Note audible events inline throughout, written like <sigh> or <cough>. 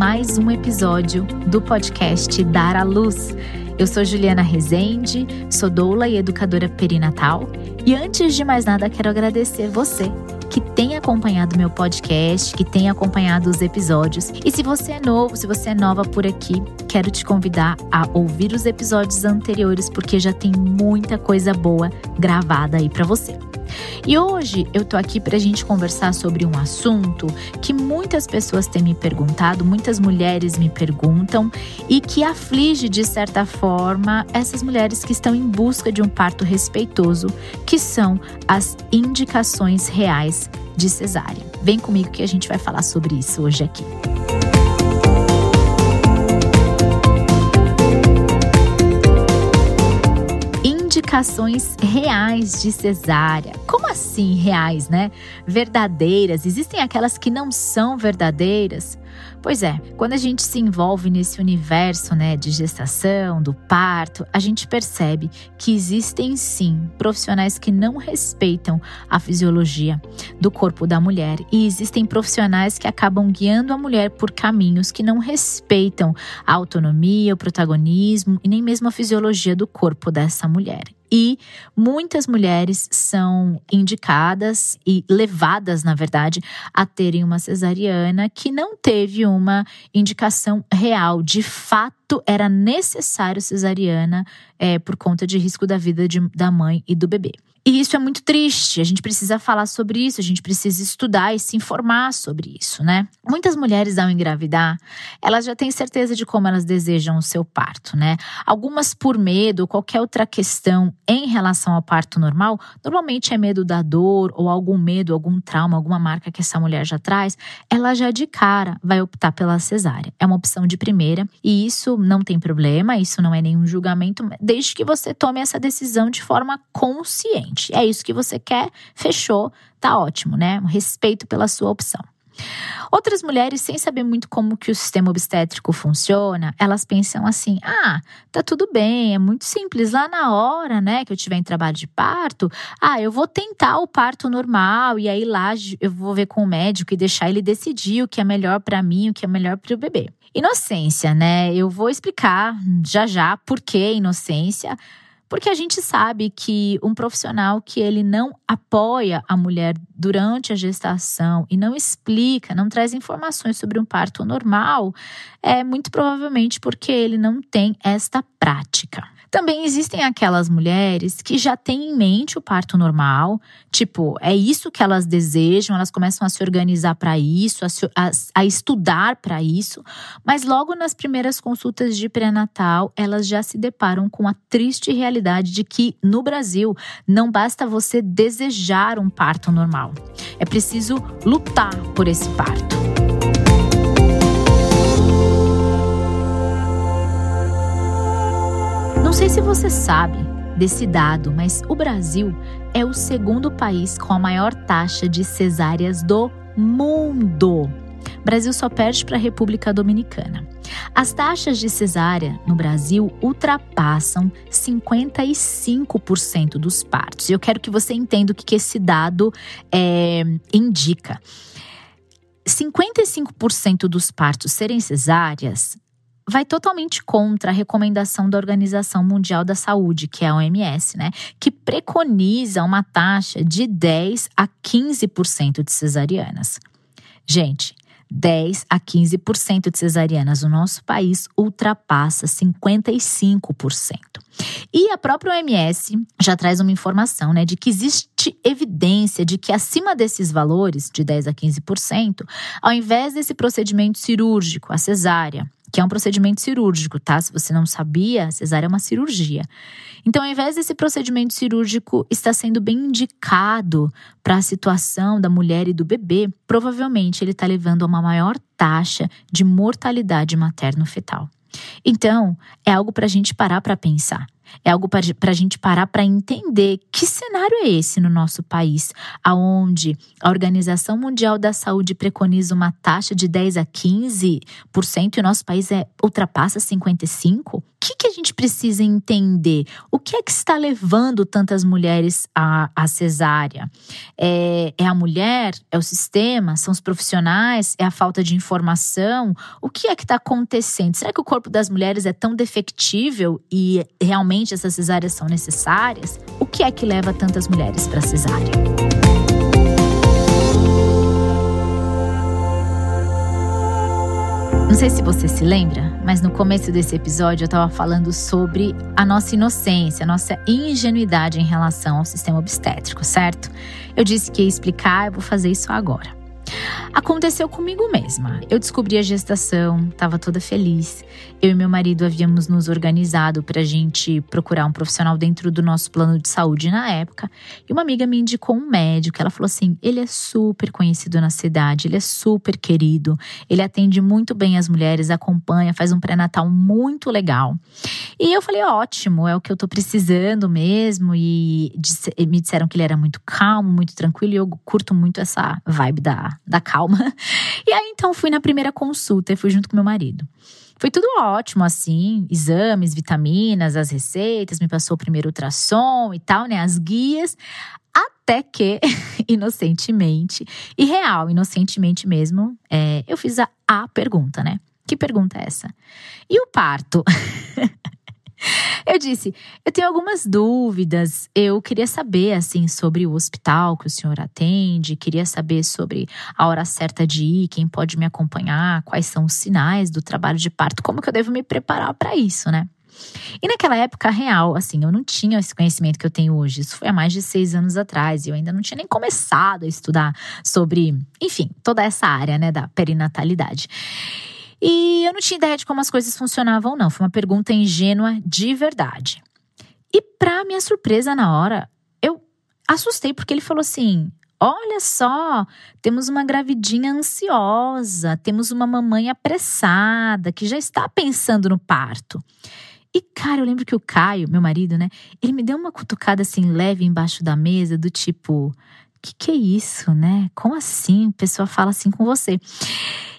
mais um episódio do podcast Dar à Luz. Eu sou Juliana Rezende, sou doula e educadora perinatal, e antes de mais nada quero agradecer você que tem acompanhado meu podcast, que tem acompanhado os episódios. E se você é novo, se você é nova por aqui, quero te convidar a ouvir os episódios anteriores porque já tem muita coisa boa gravada aí para você. E hoje eu tô aqui para a gente conversar sobre um assunto que muitas pessoas têm me perguntado, muitas mulheres me perguntam e que aflige de certa forma essas mulheres que estão em busca de um parto respeitoso, que são as indicações reais de cesárea. Vem comigo que a gente vai falar sobre isso hoje aqui. Indicações reais de cesárea. Como assim reais, né? Verdadeiras. Existem aquelas que não são verdadeiras? Pois é, quando a gente se envolve nesse universo, né, de gestação, do parto, a gente percebe que existem sim profissionais que não respeitam a fisiologia do corpo da mulher e existem profissionais que acabam guiando a mulher por caminhos que não respeitam a autonomia, o protagonismo e nem mesmo a fisiologia do corpo dessa mulher. E muitas mulheres são indicadas e levadas, na verdade, a terem uma cesariana que não teve uma indicação real. De fato, era necessário cesariana é, por conta de risco da vida de, da mãe e do bebê. E isso é muito triste. A gente precisa falar sobre isso, a gente precisa estudar e se informar sobre isso, né? Muitas mulheres, ao engravidar, elas já têm certeza de como elas desejam o seu parto, né? Algumas por medo ou qualquer outra questão em relação ao parto normal, normalmente é medo da dor ou algum medo, algum trauma, alguma marca que essa mulher já traz, ela já de cara vai optar pela cesárea. É uma opção de primeira e isso não tem problema, isso não é nenhum julgamento, desde que você tome essa decisão de forma consciente. É isso que você quer, fechou, tá ótimo, né? Respeito pela sua opção. Outras mulheres, sem saber muito como que o sistema obstétrico funciona, elas pensam assim: ah, tá tudo bem, é muito simples. Lá na hora, né, que eu tiver em trabalho de parto, ah, eu vou tentar o parto normal e aí lá eu vou ver com o médico e deixar ele decidir o que é melhor para mim, o que é melhor para o bebê. Inocência, né? Eu vou explicar já já por que inocência. Porque a gente sabe que um profissional que ele não apoia a mulher durante a gestação e não explica, não traz informações sobre um parto normal, é muito provavelmente porque ele não tem esta prática. Também existem aquelas mulheres que já têm em mente o parto normal, tipo, é isso que elas desejam, elas começam a se organizar para isso, a, se, a, a estudar para isso, mas logo nas primeiras consultas de pré-natal, elas já se deparam com a triste realidade de que no Brasil não basta você desejar um parto normal, é preciso lutar por esse parto. Não sei se você sabe desse dado, mas o Brasil é o segundo país com a maior taxa de cesáreas do mundo. Brasil só perde para a República Dominicana. As taxas de cesárea no Brasil ultrapassam 55% dos partos. E eu quero que você entenda o que esse dado é, indica. 55% dos partos serem cesáreas vai totalmente contra a recomendação da Organização Mundial da Saúde, que é a OMS, né, que preconiza uma taxa de 10 a 15% de cesarianas. Gente, 10 a 15% de cesarianas no nosso país ultrapassa 55%. E a própria OMS já traz uma informação, né, de que existe evidência de que acima desses valores, de 10 a 15%, ao invés desse procedimento cirúrgico, a cesárea, que é um procedimento cirúrgico, tá? Se você não sabia, cesárea é uma cirurgia. Então, ao invés desse procedimento cirúrgico estar sendo bem indicado para a situação da mulher e do bebê, provavelmente ele está levando a uma maior taxa de mortalidade materno-fetal. Então, é algo para a gente parar para pensar. É algo para a gente parar para entender que cenário é esse no nosso país, aonde a Organização Mundial da Saúde preconiza uma taxa de 10 a 15% e o nosso país é, ultrapassa 55%. Que que, que a gente precisa entender? O que é que está levando tantas mulheres à, à cesárea? É, é a mulher? É o sistema? São os profissionais? É a falta de informação? O que é que está acontecendo? Será que o corpo das mulheres é tão defectível e realmente essas cesáreas são necessárias? O que é que leva tantas mulheres para cesárea? Não sei se você se lembra, mas no começo desse episódio eu estava falando sobre a nossa inocência, a nossa ingenuidade em relação ao sistema obstétrico, certo? Eu disse que ia explicar, eu vou fazer isso agora. Aconteceu comigo mesma. Eu descobri a gestação, estava toda feliz. Eu e meu marido havíamos nos organizado para a gente procurar um profissional dentro do nosso plano de saúde na época. E uma amiga me indicou um médico. Ela falou assim: ele é super conhecido na cidade, ele é super querido, ele atende muito bem as mulheres, acompanha, faz um pré-natal muito legal. E eu falei: ótimo, é o que eu tô precisando mesmo. E me disseram que ele era muito calmo, muito tranquilo, e eu curto muito essa vibe da, da calma calma. <laughs> E aí então fui na primeira consulta e fui junto com meu marido. Foi tudo ótimo, assim, exames, vitaminas, as receitas, me passou o primeiro ultrassom e tal, né? As guias. Até que, <laughs> inocentemente, e real, inocentemente mesmo, é, eu fiz a, a pergunta, né? Que pergunta é essa? E o parto? <laughs> Eu disse, eu tenho algumas dúvidas. Eu queria saber, assim, sobre o hospital que o senhor atende, queria saber sobre a hora certa de ir, quem pode me acompanhar, quais são os sinais do trabalho de parto, como que eu devo me preparar para isso, né? E naquela época real, assim, eu não tinha esse conhecimento que eu tenho hoje. Isso foi há mais de seis anos atrás. E eu ainda não tinha nem começado a estudar sobre, enfim, toda essa área, né, da perinatalidade. E eu não tinha ideia de como as coisas funcionavam, não. Foi uma pergunta ingênua de verdade. E, para minha surpresa na hora, eu assustei porque ele falou assim: Olha só, temos uma gravidinha ansiosa, temos uma mamãe apressada que já está pensando no parto. E, cara, eu lembro que o Caio, meu marido, né, ele me deu uma cutucada assim leve embaixo da mesa, do tipo: que que é isso, né? Como assim? A pessoa fala assim com você.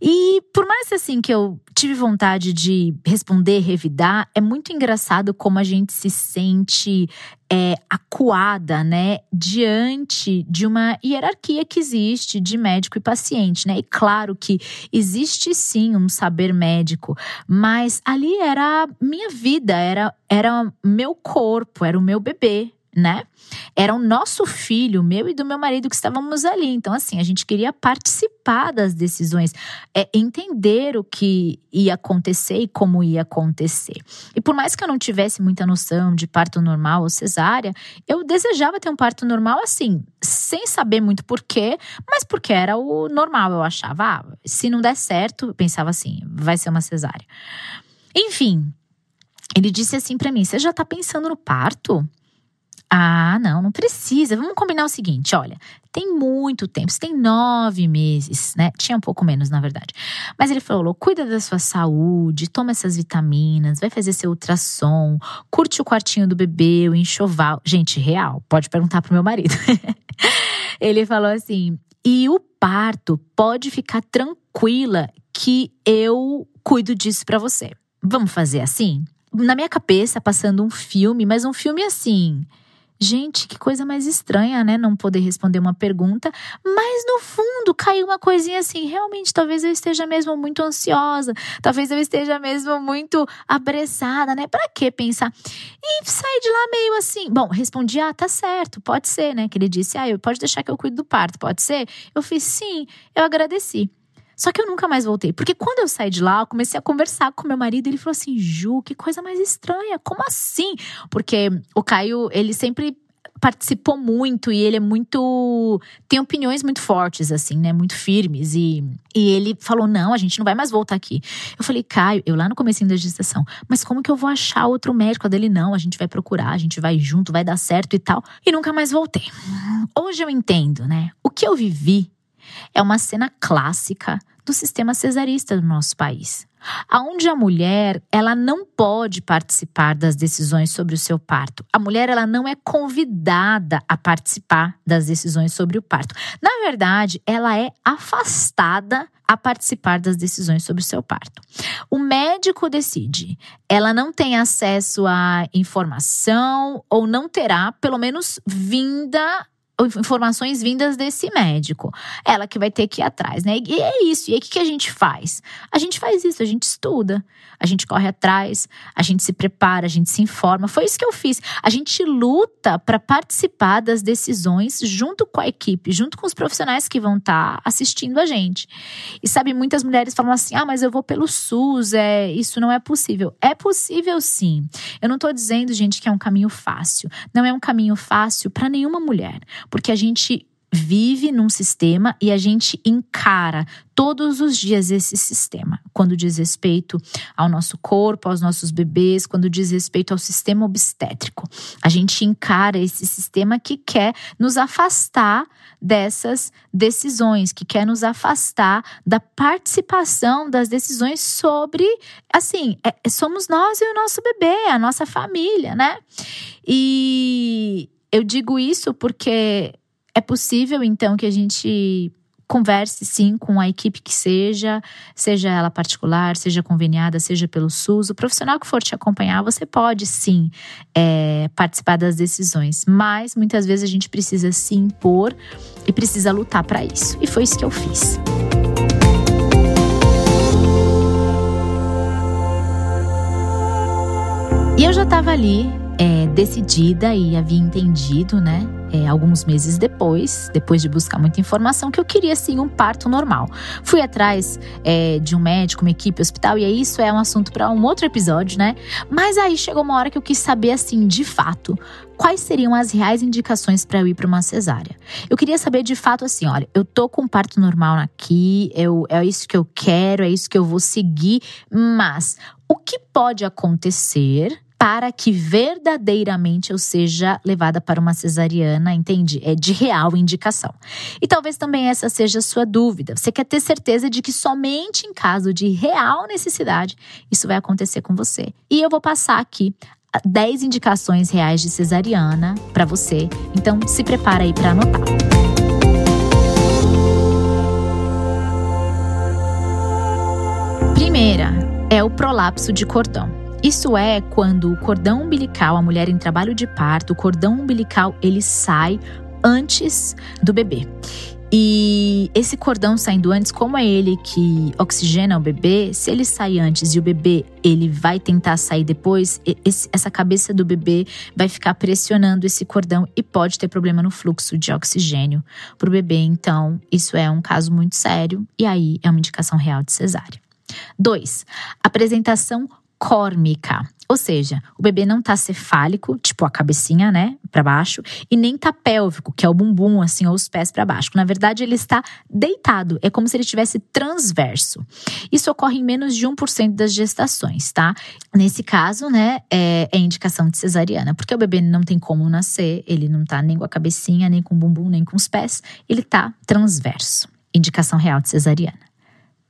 E por mais assim que eu tive vontade de responder, revidar, é muito engraçado como a gente se sente é, acuada, né, diante de uma hierarquia que existe de médico e paciente, né? E claro que existe sim um saber médico, mas ali era minha vida, era era meu corpo, era o meu bebê, né? Era o nosso filho, meu e do meu marido, que estávamos ali. Então, assim, a gente queria participar das decisões, é, entender o que ia acontecer e como ia acontecer. E por mais que eu não tivesse muita noção de parto normal ou cesárea, eu desejava ter um parto normal assim, sem saber muito porquê, mas porque era o normal. Eu achava, ah, se não der certo, pensava assim, vai ser uma cesárea. Enfim, ele disse assim para mim: Você já tá pensando no parto? Ah, não, não precisa. Vamos combinar o seguinte: olha, tem muito tempo, você tem nove meses, né? Tinha um pouco menos, na verdade. Mas ele falou: cuida da sua saúde, toma essas vitaminas, vai fazer seu ultrassom, curte o quartinho do bebê, o enxoval. Gente, real, pode perguntar pro meu marido. <laughs> ele falou assim: e o parto pode ficar tranquila que eu cuido disso para você. Vamos fazer assim? Na minha cabeça, passando um filme, mas um filme assim Gente, que coisa mais estranha, né? Não poder responder uma pergunta, mas no fundo caiu uma coisinha assim. Realmente, talvez eu esteja mesmo muito ansiosa, talvez eu esteja mesmo muito apressada, né? Para que pensar? E saí de lá meio assim. Bom, respondi: ah, tá certo, pode ser, né? Que ele disse: ah, pode deixar que eu cuido do parto, pode ser? Eu fiz sim, eu agradeci. Só que eu nunca mais voltei. Porque quando eu saí de lá, eu comecei a conversar com meu marido. Ele falou assim: Ju, que coisa mais estranha. Como assim? Porque o Caio, ele sempre participou muito e ele é muito. tem opiniões muito fortes, assim, né? Muito firmes. E, e ele falou: não, a gente não vai mais voltar aqui. Eu falei, Caio, eu lá no começo da gestação, mas como que eu vou achar outro médico? A dele, não, a gente vai procurar, a gente vai junto, vai dar certo e tal. E nunca mais voltei. Hoje eu entendo, né? O que eu vivi é uma cena clássica do sistema cesarista do nosso país. Aonde a mulher, ela não pode participar das decisões sobre o seu parto. A mulher, ela não é convidada a participar das decisões sobre o parto. Na verdade, ela é afastada a participar das decisões sobre o seu parto. O médico decide. Ela não tem acesso à informação ou não terá, pelo menos, vinda informações vindas desse médico. Ela que vai ter que ir atrás, né? E é isso. E aí o que a gente faz? A gente faz isso, a gente estuda, a gente corre atrás, a gente se prepara, a gente se informa. Foi isso que eu fiz. A gente luta para participar das decisões junto com a equipe, junto com os profissionais que vão estar tá assistindo a gente. E sabe, muitas mulheres falam assim: "Ah, mas eu vou pelo SUS, é, isso não é possível". É possível sim. Eu não estou dizendo, gente, que é um caminho fácil. Não é um caminho fácil para nenhuma mulher porque a gente vive num sistema e a gente encara todos os dias esse sistema, quando diz respeito ao nosso corpo, aos nossos bebês, quando diz respeito ao sistema obstétrico. A gente encara esse sistema que quer nos afastar dessas decisões, que quer nos afastar da participação das decisões sobre, assim, é, somos nós e o nosso bebê, a nossa família, né? E eu digo isso porque é possível, então, que a gente converse sim com a equipe que seja, seja ela particular, seja conveniada, seja pelo SUS, o profissional que for te acompanhar, você pode sim é, participar das decisões, mas muitas vezes a gente precisa se impor e precisa lutar para isso. E foi isso que eu fiz. E eu já estava ali é, decidida e havia entendido, né? É, alguns meses depois, depois de buscar muita informação, que eu queria sim um parto normal. Fui atrás é, de um médico, uma equipe, hospital, e isso é um assunto para um outro episódio, né? Mas aí chegou uma hora que eu quis saber, assim, de fato, quais seriam as reais indicações para eu ir para uma cesárea. Eu queria saber de fato, assim, olha, eu tô com parto normal aqui, eu, é isso que eu quero, é isso que eu vou seguir, mas o que pode acontecer? Para que verdadeiramente eu seja levada para uma cesariana, entende? É de real indicação. E talvez também essa seja a sua dúvida. Você quer ter certeza de que somente em caso de real necessidade isso vai acontecer com você. E eu vou passar aqui 10 indicações reais de cesariana para você. Então se prepara aí para anotar. Primeira é o prolapso de cordão. Isso é quando o cordão umbilical, a mulher em trabalho de parto, o cordão umbilical ele sai antes do bebê. E esse cordão saindo antes, como é ele que oxigena o bebê, se ele sai antes e o bebê ele vai tentar sair depois, esse, essa cabeça do bebê vai ficar pressionando esse cordão e pode ter problema no fluxo de oxigênio para o bebê. Então, isso é um caso muito sério e aí é uma indicação real de cesárea. 2. Apresentação córmica. Ou seja, o bebê não tá cefálico, tipo a cabecinha, né, para baixo, e nem tá pélvico, que é o bumbum assim ou os pés para baixo. Na verdade, ele está deitado, é como se ele estivesse transverso. Isso ocorre em menos de 1% das gestações, tá? Nesse caso, né, é, é indicação de cesariana, porque o bebê não tem como nascer, ele não tá nem com a cabecinha, nem com o bumbum, nem com os pés, ele tá transverso. Indicação real de cesariana.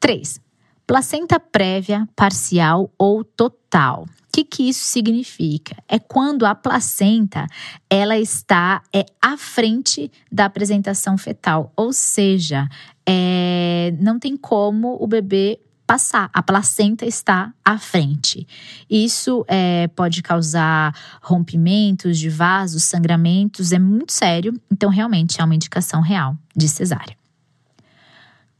3. Placenta prévia, parcial ou total. O que, que isso significa? É quando a placenta ela está é, à frente da apresentação fetal, ou seja, é, não tem como o bebê passar. A placenta está à frente. Isso é, pode causar rompimentos de vasos, sangramentos, é muito sério. Então, realmente é uma indicação real de cesárea.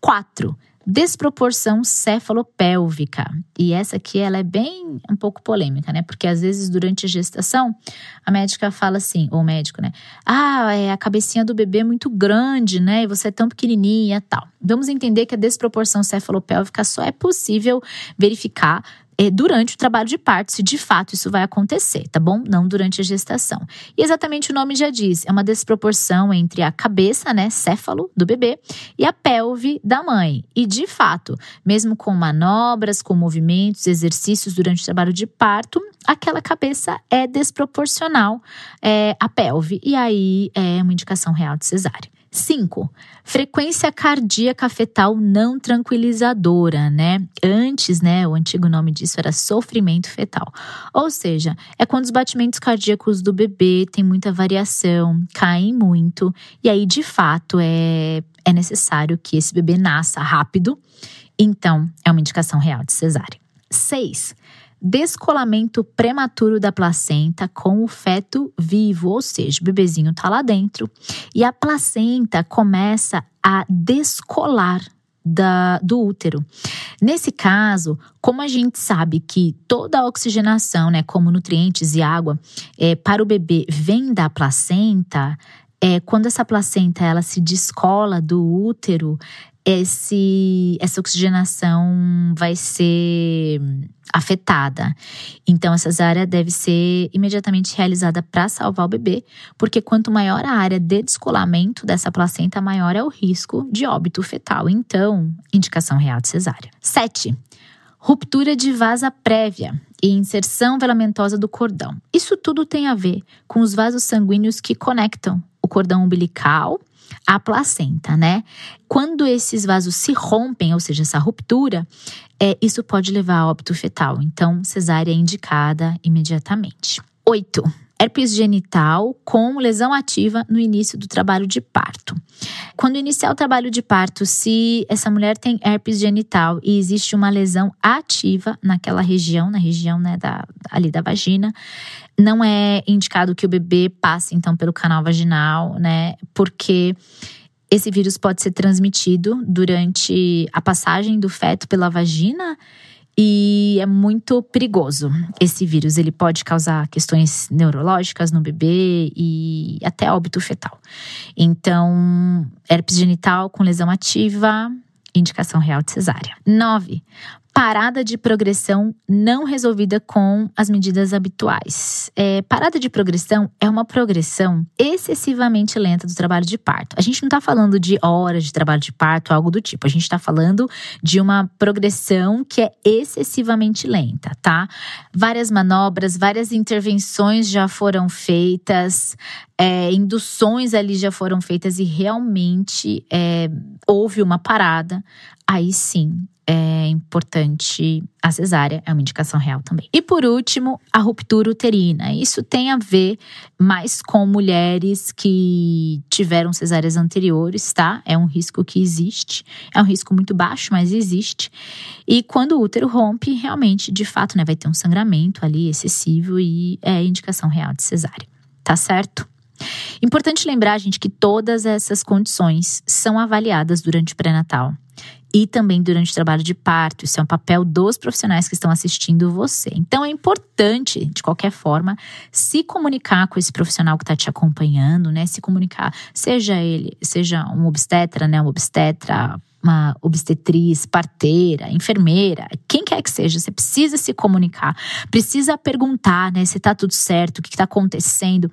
4 desproporção cefalopélvica. E essa aqui ela é bem um pouco polêmica, né? Porque às vezes durante a gestação a médica fala assim, ou o médico, né? Ah, é a cabecinha do bebê é muito grande, né? E você é tão pequenininha, tal. Vamos entender que a desproporção cefalopélvica só é possível verificar durante o trabalho de parto, se de fato isso vai acontecer, tá bom? Não durante a gestação. E exatamente o nome já diz, é uma desproporção entre a cabeça, né, céfalo do bebê, e a pelve da mãe. E de fato, mesmo com manobras, com movimentos, exercícios durante o trabalho de parto, aquela cabeça é desproporcional é, à pelve. E aí é uma indicação real de cesárea. 5. Frequência cardíaca fetal não tranquilizadora, né? Antes, né, o antigo nome disso era sofrimento fetal. Ou seja, é quando os batimentos cardíacos do bebê têm muita variação, caem muito, e aí de fato é, é necessário que esse bebê nasça rápido. Então, é uma indicação real de cesárea. 6 descolamento prematuro da placenta com o feto vivo, ou seja, o bebezinho está lá dentro e a placenta começa a descolar da, do útero. Nesse caso, como a gente sabe que toda a oxigenação, né, como nutrientes e água, é, para o bebê vem da placenta, é, quando essa placenta ela se descola do útero, esse, essa oxigenação vai ser afetada. Então, essa cesárea deve ser imediatamente realizada para salvar o bebê, porque quanto maior a área de descolamento dessa placenta, maior é o risco de óbito fetal. Então, indicação real de cesárea. 7. Ruptura de vasa prévia e inserção velamentosa do cordão. Isso tudo tem a ver com os vasos sanguíneos que conectam o cordão umbilical a placenta, né? Quando esses vasos se rompem, ou seja, essa ruptura, é, isso pode levar a óbito fetal. Então, cesárea é indicada imediatamente. 8 herpes genital com lesão ativa no início do trabalho de parto. Quando iniciar o trabalho de parto, se essa mulher tem herpes genital e existe uma lesão ativa naquela região, na região né, da, ali da vagina, não é indicado que o bebê passe então pelo canal vaginal, né? Porque esse vírus pode ser transmitido durante a passagem do feto pela vagina e é muito perigoso esse vírus. Ele pode causar questões neurológicas no bebê e até óbito fetal. Então, herpes genital com lesão ativa, indicação real de cesárea. 9 parada de progressão não resolvida com as medidas habituais. É, parada de progressão é uma progressão excessivamente lenta do trabalho de parto. A gente não está falando de horas de trabalho de parto, algo do tipo. A gente está falando de uma progressão que é excessivamente lenta, tá? Várias manobras, várias intervenções já foram feitas, é, induções ali já foram feitas e realmente é, houve uma parada. Aí sim, é importante a cesárea, é uma indicação real também. E por último, a ruptura uterina. Isso tem a ver mais com mulheres que tiveram cesáreas anteriores, tá? É um risco que existe. É um risco muito baixo, mas existe. E quando o útero rompe, realmente, de fato, né, vai ter um sangramento ali excessivo e é indicação real de cesárea. Tá certo? Importante lembrar, gente, que todas essas condições são avaliadas durante o pré-natal e também durante o trabalho de parto. Isso é um papel dos profissionais que estão assistindo você. Então é importante, de qualquer forma, se comunicar com esse profissional que está te acompanhando, né? Se comunicar, seja ele, seja um obstetra, né? Um obstetra, uma obstetriz, parteira, enfermeira, quem quer que seja, você precisa se comunicar, precisa perguntar, né, se tá tudo certo, o que está acontecendo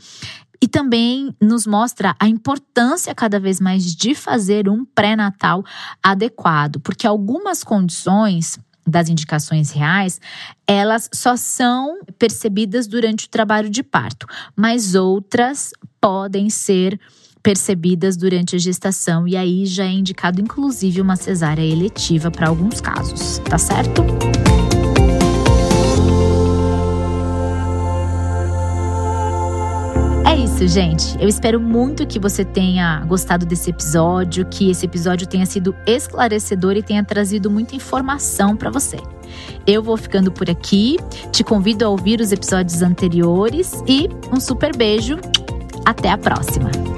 e também nos mostra a importância cada vez mais de fazer um pré-natal adequado, porque algumas condições das indicações reais, elas só são percebidas durante o trabalho de parto, mas outras podem ser percebidas durante a gestação e aí já é indicado inclusive uma cesárea eletiva para alguns casos, tá certo? Isso, gente. Eu espero muito que você tenha gostado desse episódio, que esse episódio tenha sido esclarecedor e tenha trazido muita informação para você. Eu vou ficando por aqui, te convido a ouvir os episódios anteriores e um super beijo. Até a próxima!